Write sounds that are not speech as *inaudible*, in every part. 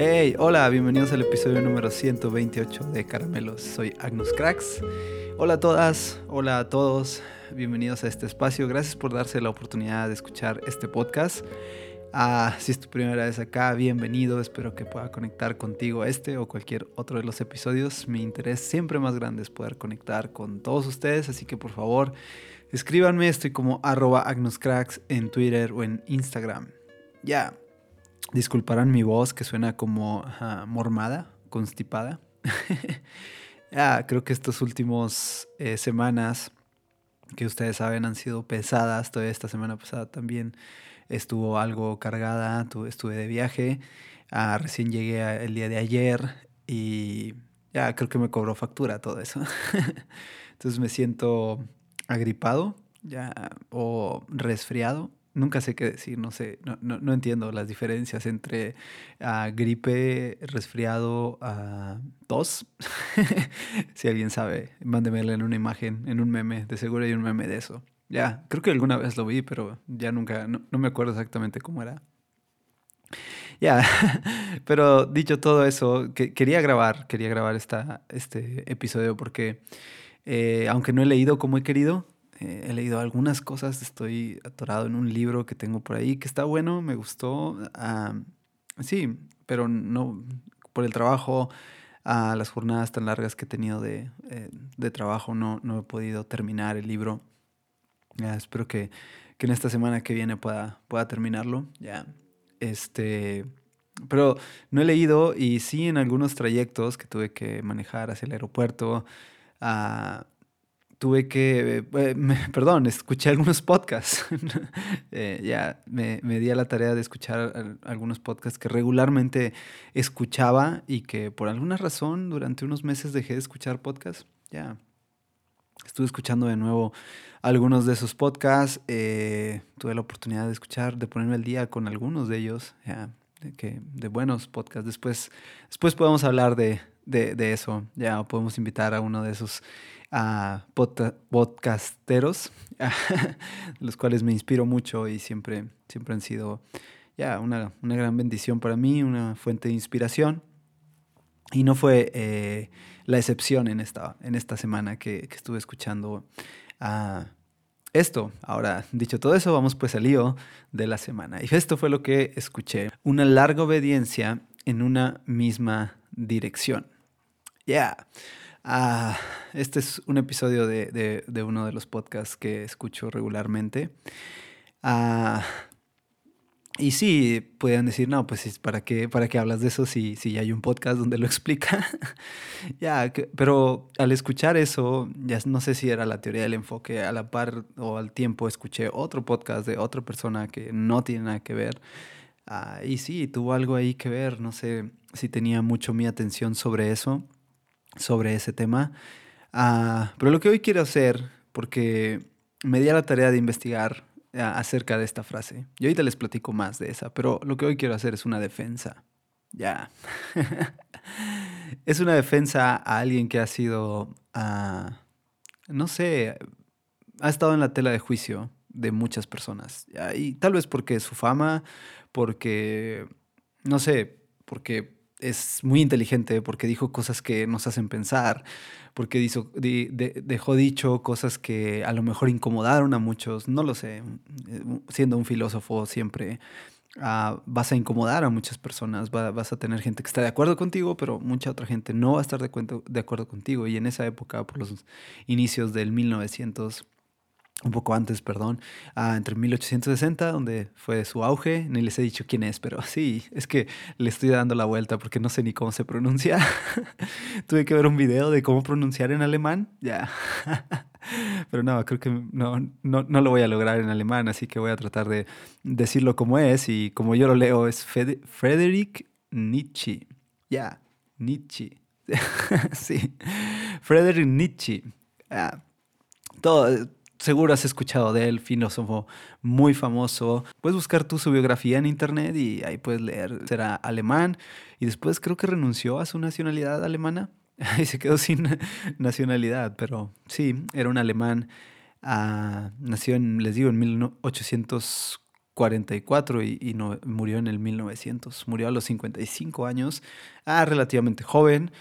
Hey, hola, bienvenidos al episodio número 128 de Caramelos. Soy Agnus Cracks. Hola a todas, hola a todos, bienvenidos a este espacio. Gracias por darse la oportunidad de escuchar este podcast. Ah, si es tu primera vez acá, bienvenido. Espero que pueda conectar contigo este o cualquier otro de los episodios. Mi interés siempre más grande es poder conectar con todos ustedes, así que por favor, escríbanme. Estoy como arroba en Twitter o en Instagram. Ya, Disculparán mi voz que suena como mormada, constipada. ya, *laughs* creo que estas últimas eh, semanas que ustedes saben han sido pesadas. Todavía esta semana pasada también estuvo algo cargada. Estuve de viaje. Ah, recién llegué el día de ayer y ya creo que me cobró factura todo eso. *laughs* Entonces me siento agripado ya o resfriado nunca sé qué decir, no sé, no, no, entiendo las diferencias entre uh, gripe, resfriado, uh, tos. *laughs* si alguien sabe, mándemela en una imagen, en un meme, de seguro hay un meme de eso. Ya, creo que alguna vez lo vi, pero ya nunca, no, me acuerdo exactamente cómo era. Ya, *laughs* pero dicho todo eso, que, quería grabar, quería grabar esta, este episodio porque eh, aunque no he leído como he querido, eh, he leído algunas cosas, estoy atorado en un libro que tengo por ahí que está bueno, me gustó. Ah, sí, pero no por el trabajo, a las jornadas tan largas que he tenido de, eh, de trabajo, no, no, he podido terminar el libro. Espero que, que, en esta semana que viene pueda, pueda terminarlo. Ya, este, pero no he leído y sí en algunos trayectos que tuve que manejar hacia el aeropuerto. Uh, tuve que, eh, *laughs* perdón, escuché algunos podcasts. *laughs* Eh, ya me, me, di a la tarea de escuchar algunos podcasts que regularmente escuchaba y que por alguna razón durante unos meses dejé de escuchar podcasts. Ya estuve escuchando de nuevo algunos de esos podcasts. Eh, tuve la oportunidad de escuchar, de ponerme al día con algunos de ellos. Ya, de, que, de buenos podcasts. Después, después podemos hablar de, de, de eso. Ya podemos invitar a uno de esos a podcasteros, *laughs* los cuales me inspiro mucho y siempre, siempre han sido ya una, una, gran bendición para mí, una fuente de inspiración. Y no fue eh, la excepción en esta, en esta semana que, que estuve escuchando a esto. Ahora, dicho todo eso, vamos pues al lío de la semana. Y esto fue lo que escuché. Una larga obediencia en una misma dirección. Ya. Ah, este es un episodio de, uno de los podcasts que escucho regularmente. Ah, y sí, pueden decir, no, pues ¿para qué, para qué hablas de eso si, si ya hay un podcast donde lo explica? *laughs* ya, pero al escuchar eso, ya no sé si era la teoría del enfoque, a la par o al tiempo escuché otro podcast de otra persona que no tiene nada que ver. Ah, y sí, tuvo algo ahí que ver, no sé si tenía mucho mi atención sobre eso sobre ese tema. Ah, pero lo que hoy quiero hacer, porque me di a la tarea de investigar ah, acerca de esta frase, y ahorita les platico más de esa, pero lo que hoy quiero hacer es una defensa. Ya. *laughs* es una defensa a alguien que ha sido, ah, no sé, ha estado en la tela de juicio de muchas personas. Y tal vez porque su fama, porque, no sé, porque es muy inteligente porque dijo cosas que nos hacen pensar, porque dejó dicho cosas que a lo mejor incomodaron a muchos, no lo sé, siendo un filósofo siempre ah, vas a incomodar a muchas personas, vas a tener gente que está de acuerdo contigo, pero mucha otra gente no va a estar de, de acuerdo contigo. Y en esa época, por los inicios del 1900, un poco antes, perdón, entre 1860, donde fue su auge. Ni les he dicho quién es, pero sí, es que le estoy dando la vuelta porque no sé ni cómo se pronuncia. *laughs* Tuve que ver un video de cómo pronunciar en alemán, ya. *laughs* pero no, creo que no, no, no, lo voy a lograr en alemán, así que voy a tratar de decirlo como es y como yo lo leo es Friedrich Nietzsche. Ya, Nietzsche. *laughs* sí, Friedrich Nietzsche. todo seguro has escuchado de él, filósofo muy famoso. Puedes buscar tú su biografía en internet y ahí puedes leer. Será alemán y después creo que renunció a su nacionalidad alemana *laughs* y se quedó sin nacionalidad, pero sí, era un alemán. Ah, nació en, les digo, en 1840 44 y, no, murió en el 1900. Murió a los 55 años, ah, relativamente joven,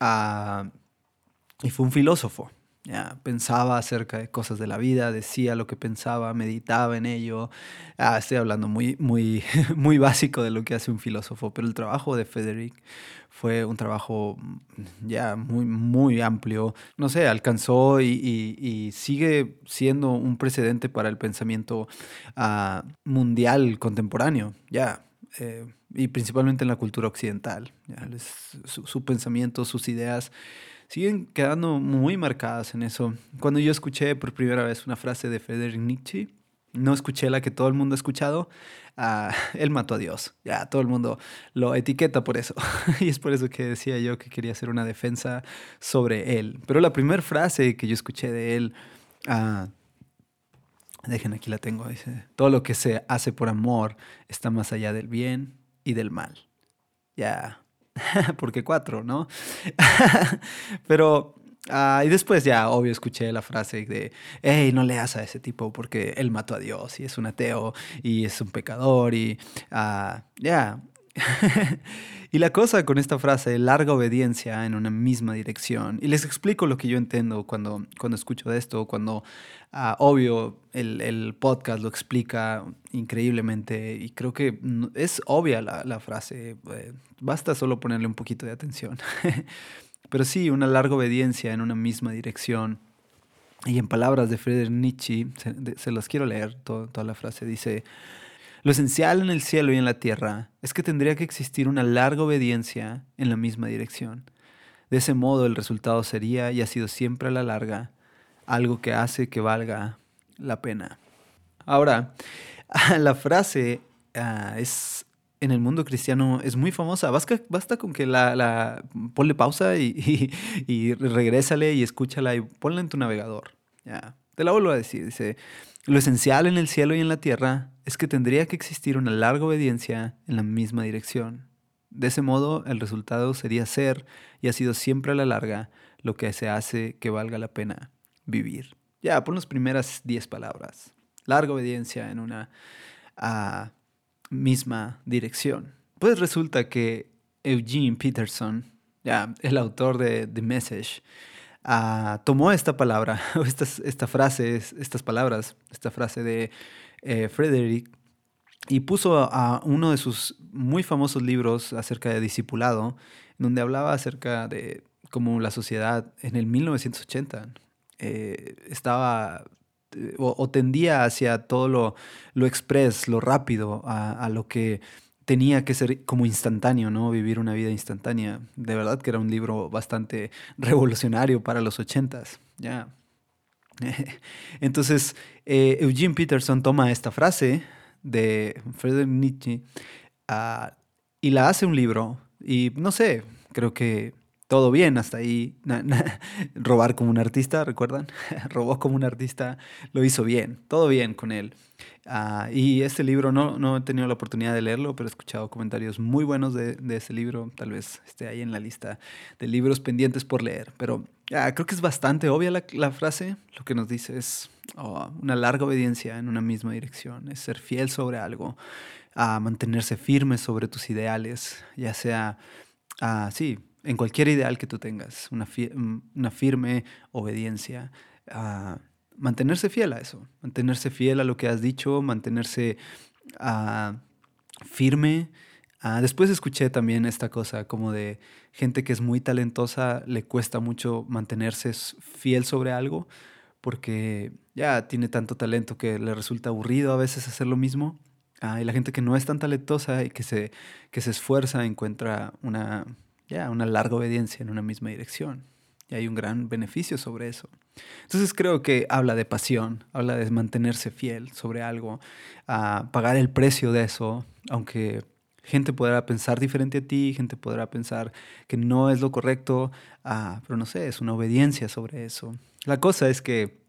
ah, y fue un filósofo. Ya, pensaba acerca de cosas de la vida, decía lo que pensaba, meditaba en ello. Ah, estoy hablando muy, muy, *laughs* muy básico de lo que hace un filósofo, pero el trabajo de Frederick fue un trabajo mm, ya muy, muy amplio. No sé, alcanzó y, sigue siendo un precedente para el pensamiento ah, mundial contemporáneo, ya. Eh, y principalmente en la cultura occidental. su pensamiento, sus ideas siguen quedando muy marcadas en eso. Cuando yo escuché por primera vez una frase de Friedrich Nietzsche, no escuché la que todo el mundo ha escuchado, uh, *laughs* él mató a Dios. Ya, todo el mundo lo etiqueta por eso. *laughs* y es por eso que decía yo que quería hacer una defensa sobre él. Pero la primera frase que yo escuché de él, uh, dejen aquí la tengo, dice, todo lo que se hace por amor está más allá del bien y del mal. Ya, *laughs* porque cuatro, ¿no? *laughs* Pero, ah, y después ya, obvio, escuché la frase de, hey, no leas a ese tipo porque él mató a Dios y es un ateo y es un pecador y, uh, ya. *laughs* y la cosa con esta frase, larga obediencia en una misma dirección, y les explico lo que yo entiendo cuando, cuando escucho de esto, cuando, uh, obvio, el, el, podcast lo explica increíblemente y creo que es obvia la, la frase, eh, basta solo ponerle un poquito de atención. *laughs* Pero sí, una larga obediencia en una misma dirección. Y en palabras de Friedrich Nietzsche, se, las quiero leer, toda la frase, dice, lo esencial en el cielo y en la tierra es que tendría que existir una larga obediencia en la misma dirección. De ese modo el resultado sería, y ha sido siempre a la larga, algo que hace que valga la pena. Ahora, *laughs* la frase ah, es en el mundo cristiano es muy famosa. Basta, con que la, la ponle pausa y, y, y, regrésale y escúchala y ponla en tu navegador. Ya. Te la vuelvo a decir. Dice, lo esencial en el cielo y en la tierra es que tendría que existir una larga obediencia en la misma dirección. De ese modo, el resultado sería ser, y ha sido siempre a la larga, lo que se hace que valga la pena vivir. Ya, pon las primeras diez palabras. Larga obediencia en una ah, misma dirección. Pues resulta que Eugene Peterson, ya, el autor de The Message, Ah, tomó esta palabra, *laughs* esta, esta frase, estas palabras, esta frase de eh, Frederick, y puso a uno de sus muy famosos libros acerca de discipulado, donde hablaba acerca de cómo la sociedad en el 1980 eh, estaba eh, o, tendía hacia todo lo, lo express, lo rápido, a lo que tenía que ser como instantáneo, ¿no? Vivir una vida instantánea. De verdad que era un libro bastante revolucionario para los ochentas, ya. *laughs* Entonces, eh, Eugene Peterson toma esta frase de Friedrich Nietzsche ah, y la hace un libro. Y no sé, creo que todo bien hasta ahí. *laughs* robar como un artista, ¿recuerdan? *laughs* Robó como un artista, lo hizo bien, todo bien con él. Ah, y este libro no, no he tenido la oportunidad de leerlo, pero he escuchado comentarios muy buenos de, de ese libro. Tal vez esté ahí en la lista de libros pendientes por leer. Pero ah, creo que es bastante obvia la, la, frase. Lo que nos dice es oh, una larga obediencia en una misma dirección, es ser fiel sobre algo, a mantenerse firme sobre tus ideales, ya sea, uh, sí, en cualquier ideal que tú tengas, una, una firme obediencia. a mantenerse fiel a eso, mantenerse fiel a lo que has dicho, mantenerse uh, firme. Uh, después escuché también esta cosa como de gente que es muy talentosa, le cuesta mucho mantenerse fiel sobre algo porque ya tiene tanto talento que le resulta aburrido a veces hacer lo mismo. Uh, y la gente que no es tan talentosa y que se, que se esfuerza encuentra una, ya, una larga obediencia en una misma dirección. Y hay un gran beneficio sobre eso. Entonces creo que habla de pasión, habla de mantenerse fiel sobre algo, a pagar el precio de eso, aunque gente podrá pensar diferente a ti, gente podrá pensar que no es lo correcto, ah, pero no sé, es una obediencia sobre eso. La cosa es que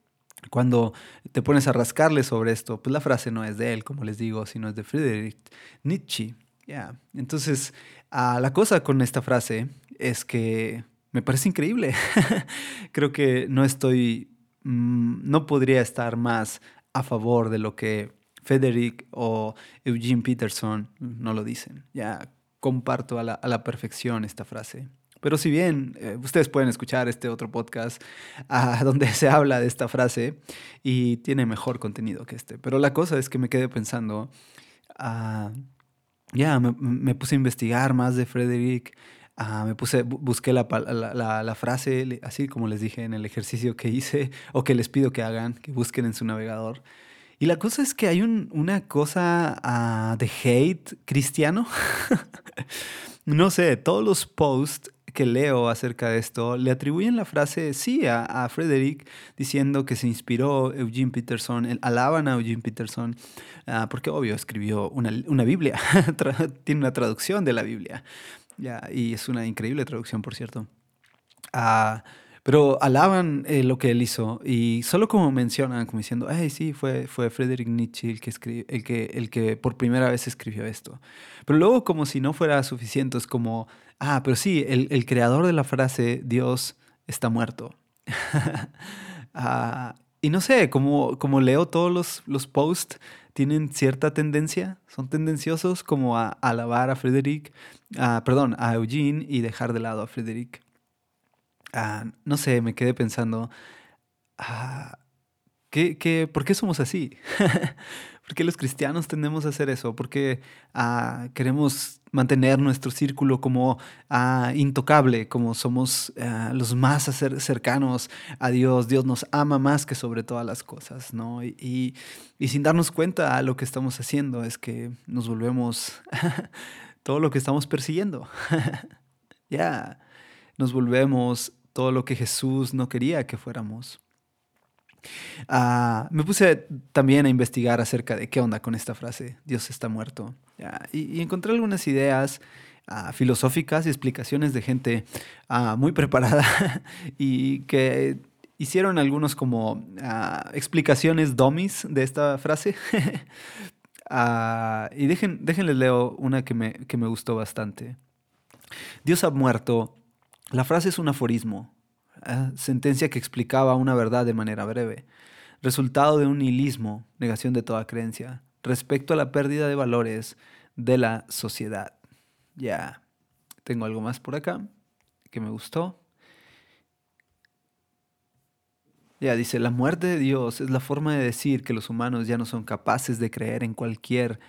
cuando te pones a rascarle sobre esto, pues la frase no es de él, como les digo, sino es de Friedrich Nietzsche. Ya Entonces, Ah, la cosa con esta frase es que me parece increíble. *laughs* Creo que no estoy, mm, no podría estar más a favor de lo que Frederick o Eugene Peterson no lo dicen. Ya comparto a la, perfección esta frase. Pero si bien eh, ustedes pueden escuchar este otro podcast ah, *laughs* donde se habla de esta frase y tiene mejor contenido que este, pero la cosa es que me quedé pensando, ah, ya me, puse a investigar más de Frederick, ah, me puse, busqué la, la, frase, así como les dije en el ejercicio que hice *laughs* o que les pido que hagan, que busquen en su navegador. Y la cosa es que hay una cosa ah, de hate cristiano. *laughs* no sé, todos los posts que leo acerca de esto le atribuyen la frase sí a, Frederick diciendo que se inspiró Eugene Peterson, alaban a Eugene Peterson, ah, porque obvio escribió una, una Biblia, *laughs* tiene una traducción de la Biblia, ya, y es una increíble traducción, por cierto. Ah, pero alaban eh, lo que él hizo y solo como mencionan, como diciendo, ay, sí, fue, fue Friedrich Nietzsche el que, el, que, el que por primera vez escribió esto. Pero luego como si no fuera suficiente, es como, ah, pero sí, el, el creador de la frase Dios está muerto. *laughs* ah, y no sé, como, como leo todos los, los posts, tienen cierta tendencia, son tendenciosos como a, alabar a Frederick, perdón, a Eugene y dejar de lado a Frederick. Ah, no sé, me quedé pensando, ah, ¿qué, por qué somos así? *laughs* ¿Por qué los cristianos tendemos a hacer eso? ¿Por qué ah, queremos mantener nuestro círculo como intocable, como somos los más cercanos a Dios? Dios nos ama más que sobre todas las cosas, ¿no? Y, sin darnos cuenta lo que estamos haciendo es que nos volvemos *laughs* todo lo que estamos persiguiendo. *laughs* ya, nos volvemos todo lo que Jesús no quería que fuéramos. Ah, me puse también a investigar acerca de qué onda con esta frase, Dios está muerto. y, encontré algunas ideas ah, filosóficas y explicaciones de gente ah, muy *laughs* preparada y que hicieron algunos como explicaciones dummies de esta frase. *laughs* y déjenles leo una que me, que me gustó bastante. Dios ha muerto la frase es un aforismo, ¿eh? sentencia que explicaba una verdad de manera breve, resultado de un nihilismo, negación de toda creencia, respecto a la pérdida de valores de la sociedad. Ya, tengo algo más por acá que me gustó. Ya dice, la muerte de Dios es la forma de decir que los humanos ya no son capaces de creer en cualquier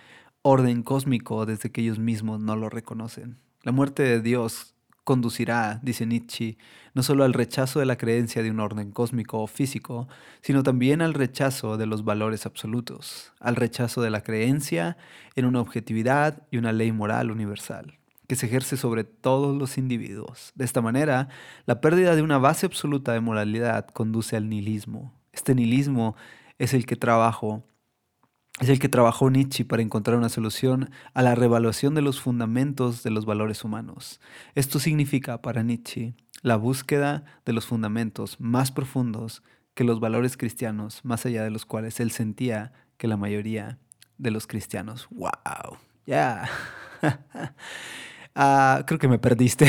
orden cósmico desde que ellos mismos no lo reconocen. La muerte de Dios conducirá, dice Nietzsche, no solo al rechazo de la creencia de un orden cósmico o físico, sino también al rechazo de los valores absolutos, al rechazo de la creencia en una objetividad y una ley moral universal, que se ejerce sobre todos los individuos. De esta manera, la pérdida de una base absoluta de moralidad conduce al nihilismo. Este nihilismo es el que trabajo es el que trabajó Nietzsche para encontrar una solución a la revaluación de los fundamentos de los valores humanos. Esto significa para Nietzsche la búsqueda de los fundamentos más profundos que los valores cristianos, más allá de los cuales él sentía que la mayoría de los cristianos. ¡Wow! Ya. *laughs* Ah, creo que me perdiste.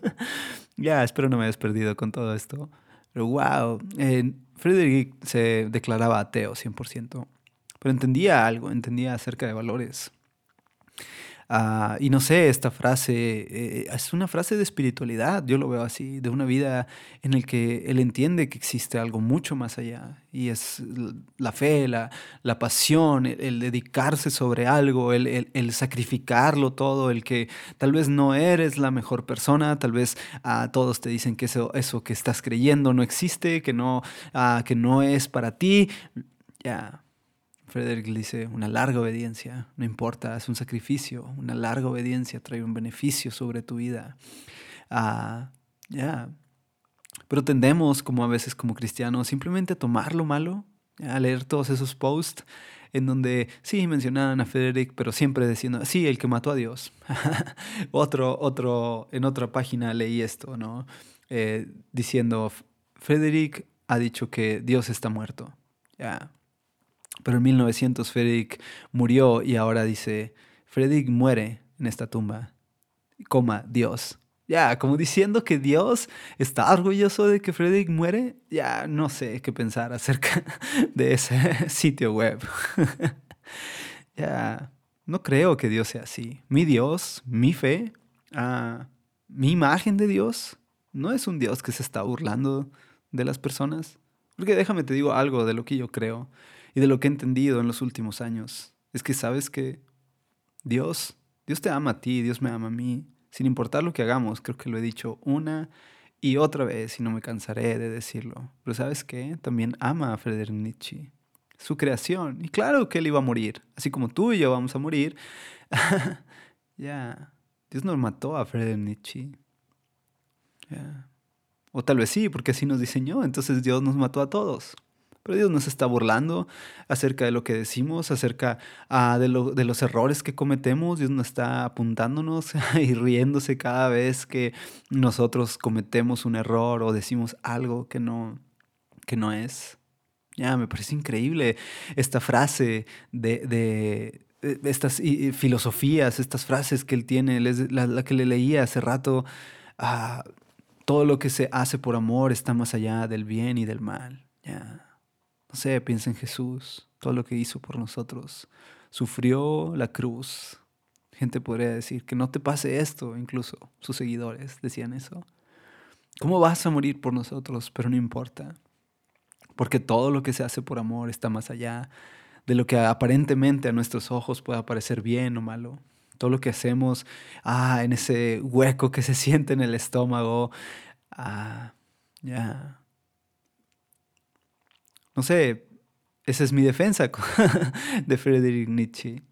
*laughs* ya, espero no me hayas perdido con todo esto. Pero wow. Eh, Friedrich se declaraba ateo 100% pero entendía algo, entendía acerca de valores. Ah, y no sé, esta frase eh, es una frase de espiritualidad, yo lo veo así, de una vida en la que él entiende que existe algo mucho más allá. Y es la fe, la, la pasión, el, dedicarse sobre algo, el, el, sacrificarlo todo, el que tal vez no eres la mejor persona, tal vez a todos te dicen que eso, eso que estás creyendo no existe, que no, ah, que no es para ti. Ya, Frederick dice, una larga obediencia, no importa, es un sacrificio, una larga obediencia trae un beneficio sobre tu vida. Ah, ya. Pero tendemos, como a veces como cristianos, simplemente a tomar lo malo, a leer todos esos posts en donde sí mencionaban a Frederick, pero siempre diciendo, sí, el que mató a Dios. *laughs* otro, otro, en otra página leí esto, ¿no? Eh, diciendo, Frederick ha dicho que Dios está muerto. Ya, pero en 1900 Frederick murió y ahora dice, Frederick muere en esta tumba, coma, Dios. Ya, como diciendo que Dios está orgulloso de que Frederick muere, ya no sé qué pensar acerca *laughs* de ese *laughs* sitio web. *laughs* ya, no creo que Dios sea así. Mi Dios, mi fe, ah, mi imagen de Dios, no es un Dios que se está burlando de las personas. Porque déjame te digo algo de lo que yo creo y de lo que he entendido en los últimos años. Es que sabes que Dios, Dios te ama a ti, Dios me ama a mí, sin importar lo que hagamos. Creo que lo he dicho una y otra vez y no me cansaré de decirlo. Pero sabes qué? También ama a Friedrich Nietzsche, su creación. Y claro que él iba a morir, así como tú y yo vamos a morir. *laughs* ya, Dios nos mató a Friedrich Nietzsche. O tal vez sí, porque así nos diseñó. Entonces Dios nos mató a todos. Pero Dios nos está burlando acerca de lo que decimos, acerca ah, de, de, los errores que cometemos. Dios nos está apuntándonos *laughs* y riéndose cada vez que nosotros cometemos un error o decimos algo que no, que no es. Ya, me parece increíble esta frase de, estas filosofías, estas frases que él tiene, la, que le leía hace rato. Ah, todo lo que se hace por amor está más allá del bien y del mal. Ya. No sé, piensa en Jesús, todo lo que hizo por nosotros. Sufrió la cruz. Gente podría decir que no te pase esto, incluso sus seguidores decían eso. ¿Cómo vas a morir por nosotros? Pero no importa. Porque todo lo que se hace por amor está más allá de lo que aparentemente a nuestros ojos pueda parecer bien o malo todo lo que hacemos, ah, en ese hueco que se siente en el estómago, ah, ya. No sé, esa es mi defensa *laughs* de Friedrich Nietzsche.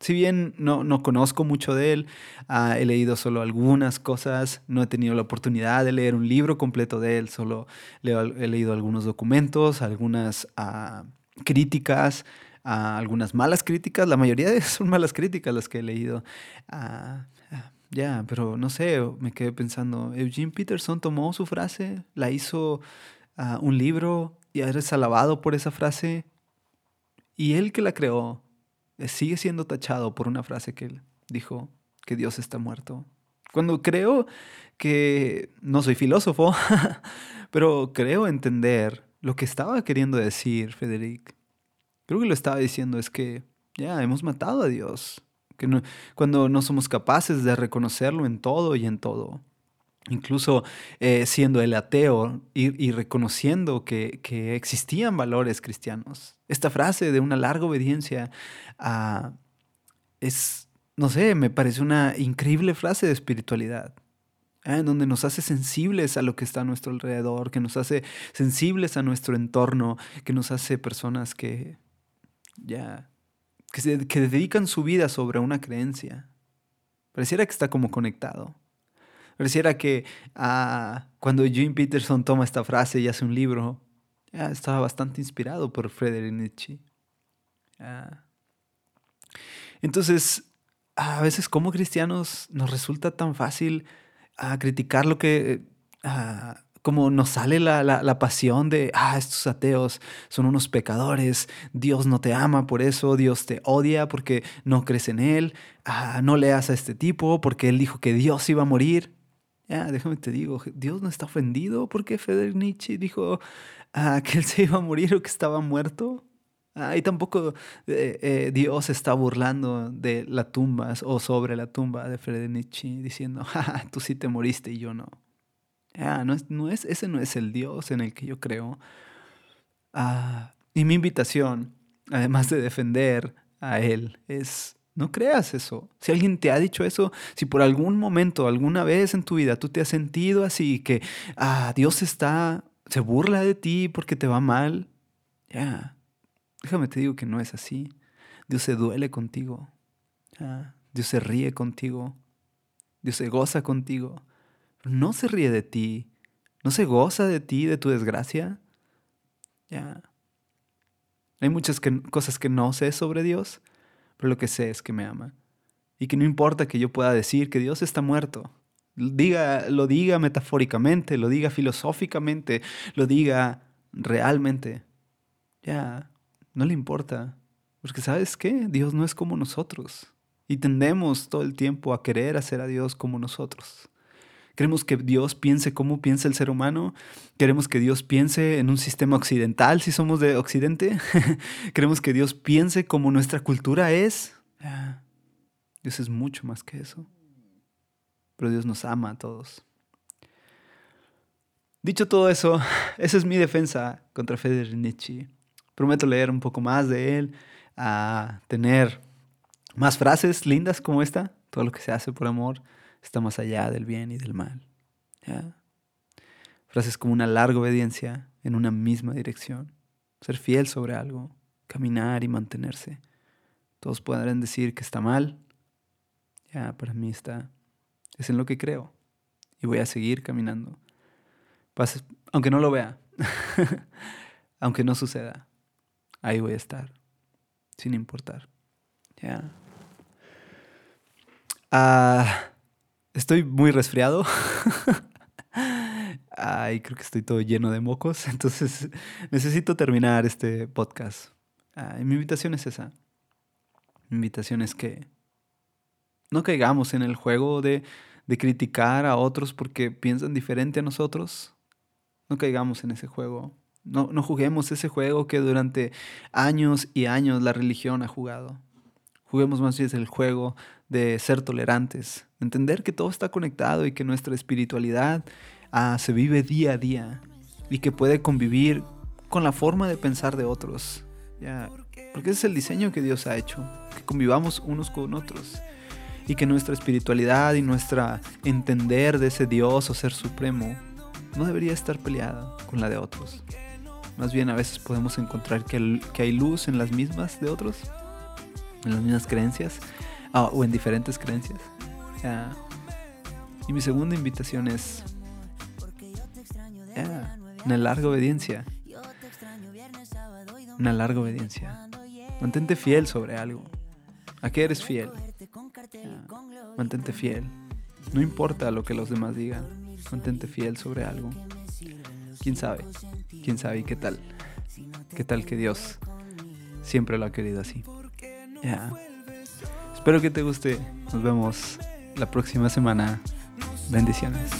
Si bien no, no conozco mucho de él, ah, he leído solo algunas cosas, no he tenido la oportunidad de leer un libro completo de él, solo he leído algunos documentos, algunas ah, críticas, algunas malas críticas, la mayoría de *laughs* son malas críticas las que he leído. Ah, ah, ya, pero no sé, me quedé pensando, Eugene Peterson tomó su frase, la hizo un libro y eres alabado por esa frase. Y él que la creó eh, sigue siendo tachado por una frase que él dijo, que Dios está muerto. Cuando creo que, no soy filósofo, *laughs* pero creo entender lo que estaba queriendo decir Federic Creo que lo estaba diciendo es que ya hemos matado a Dios. Que cuando no somos capaces de reconocerlo en todo y en todo. Incluso eh, siendo el ateo y, reconociendo que, existían valores cristianos. Esta frase de una larga obediencia ah, es, no sé, me parece una increíble frase de espiritualidad. ¿eh? en donde nos hace sensibles a lo que está a nuestro alrededor, que nos hace sensibles a nuestro entorno, que nos hace personas que ya, que, dedican su vida sobre una creencia. Pareciera que está como conectado. Pareciera que ah, cuando Jim Peterson toma esta frase y hace un libro, estaba bastante inspirado por Friedrich Nietzsche. Entonces, a veces como cristianos nos resulta tan fácil ah, criticar lo que ah, como nos sale la, pasión de, ah, estos ateos son unos pecadores, Dios no te ama por eso, Dios te odia porque no crees en Él, ah, no leas a este tipo porque Él dijo que Dios iba a morir. Ya, déjame te digo, Dios no está ofendido porque Friedrich Nietzsche dijo ah, que Él se iba a morir o que estaba muerto. Ah, y tampoco eh, eh, Dios está burlando de la tumba o sobre la tumba de Friedrich Nietzsche diciendo, ah, tú sí te moriste y yo no. Ah, no es, no es, ese no es el Dios en el que yo creo. Ah, y mi invitación, además de defender a Él, es no creas eso. Si alguien te ha dicho eso, si por algún momento, alguna vez en tu vida tú te has sentido así, que ah, Dios está, se burla de ti porque te va mal, ya, déjame te digo que no es así. Dios se duele contigo. Dios se ríe contigo. Dios se goza contigo no se ríe de ti, no se goza de ti, de tu desgracia. Ya. Hay muchas cosas que no sé sobre Dios, pero lo que sé es que me ama. Y que no importa que yo pueda decir que Dios está muerto. Diga, lo diga metafóricamente, lo diga filosóficamente, lo diga realmente. Ya, no le importa. Porque sabes qué? Dios no es como nosotros. Y tendemos todo el tiempo a querer hacer a Dios como nosotros Queremos que Dios piense como piensa el ser humano. Queremos que Dios piense en un sistema occidental si somos de Occidente. *laughs* Queremos que Dios piense como nuestra cultura es. Dios es mucho más que eso. Pero Dios nos ama a todos. Dicho todo eso, *sighs* esa es mi defensa contra Friedrich Nietzsche. Prometo leer un poco más de él, a tener más frases lindas como esta. Todo lo que se hace por amor está más allá del bien y del mal. Frases como una larga obediencia en una misma dirección, ser fiel sobre algo, caminar y mantenerse. Todos podrán decir que está mal. Ya, para mí está. Es en lo que creo. Y voy a seguir caminando. aunque no lo vea. *laughs* aunque no suceda. Ahí voy a estar. Sin importar. Ya. Ah, estoy muy resfriado. *laughs* Ay, creo que estoy todo lleno de mocos. *laughs* Entonces necesito terminar este podcast. mi invitación es esa. Mi invitación es que no caigamos en el juego de, de criticar a otros porque piensan diferente a nosotros. No caigamos en ese juego. No, no juguemos ese juego que durante años y años la religión ha jugado. Juguemos más bien el juego de ser tolerantes, entender que todo está conectado y que nuestra espiritualidad ah, se vive día a día y que puede convivir con la forma de pensar de otros. ¿ya? Porque ese es el diseño que Dios ha hecho, que convivamos unos con otros y que nuestra espiritualidad y nuestra entender de ese Dios o ser supremo no debería estar peleada con la de otros. Más bien a veces podemos encontrar que, que hay luz en las mismas de otros en las mismas creencias ah, o en diferentes creencias. y mi segunda invitación es una larga obediencia. Una larga obediencia. Mantente fiel sobre algo. ¿A qué eres fiel? mantente fiel. No importa lo que los demás digan. Mantente fiel sobre algo. ¿Quién sabe? ¿Quién sabe qué tal? ¿Qué tal que Dios siempre lo ha querido así? Espero que te guste. Nos vemos la próxima semana. Bendiciones.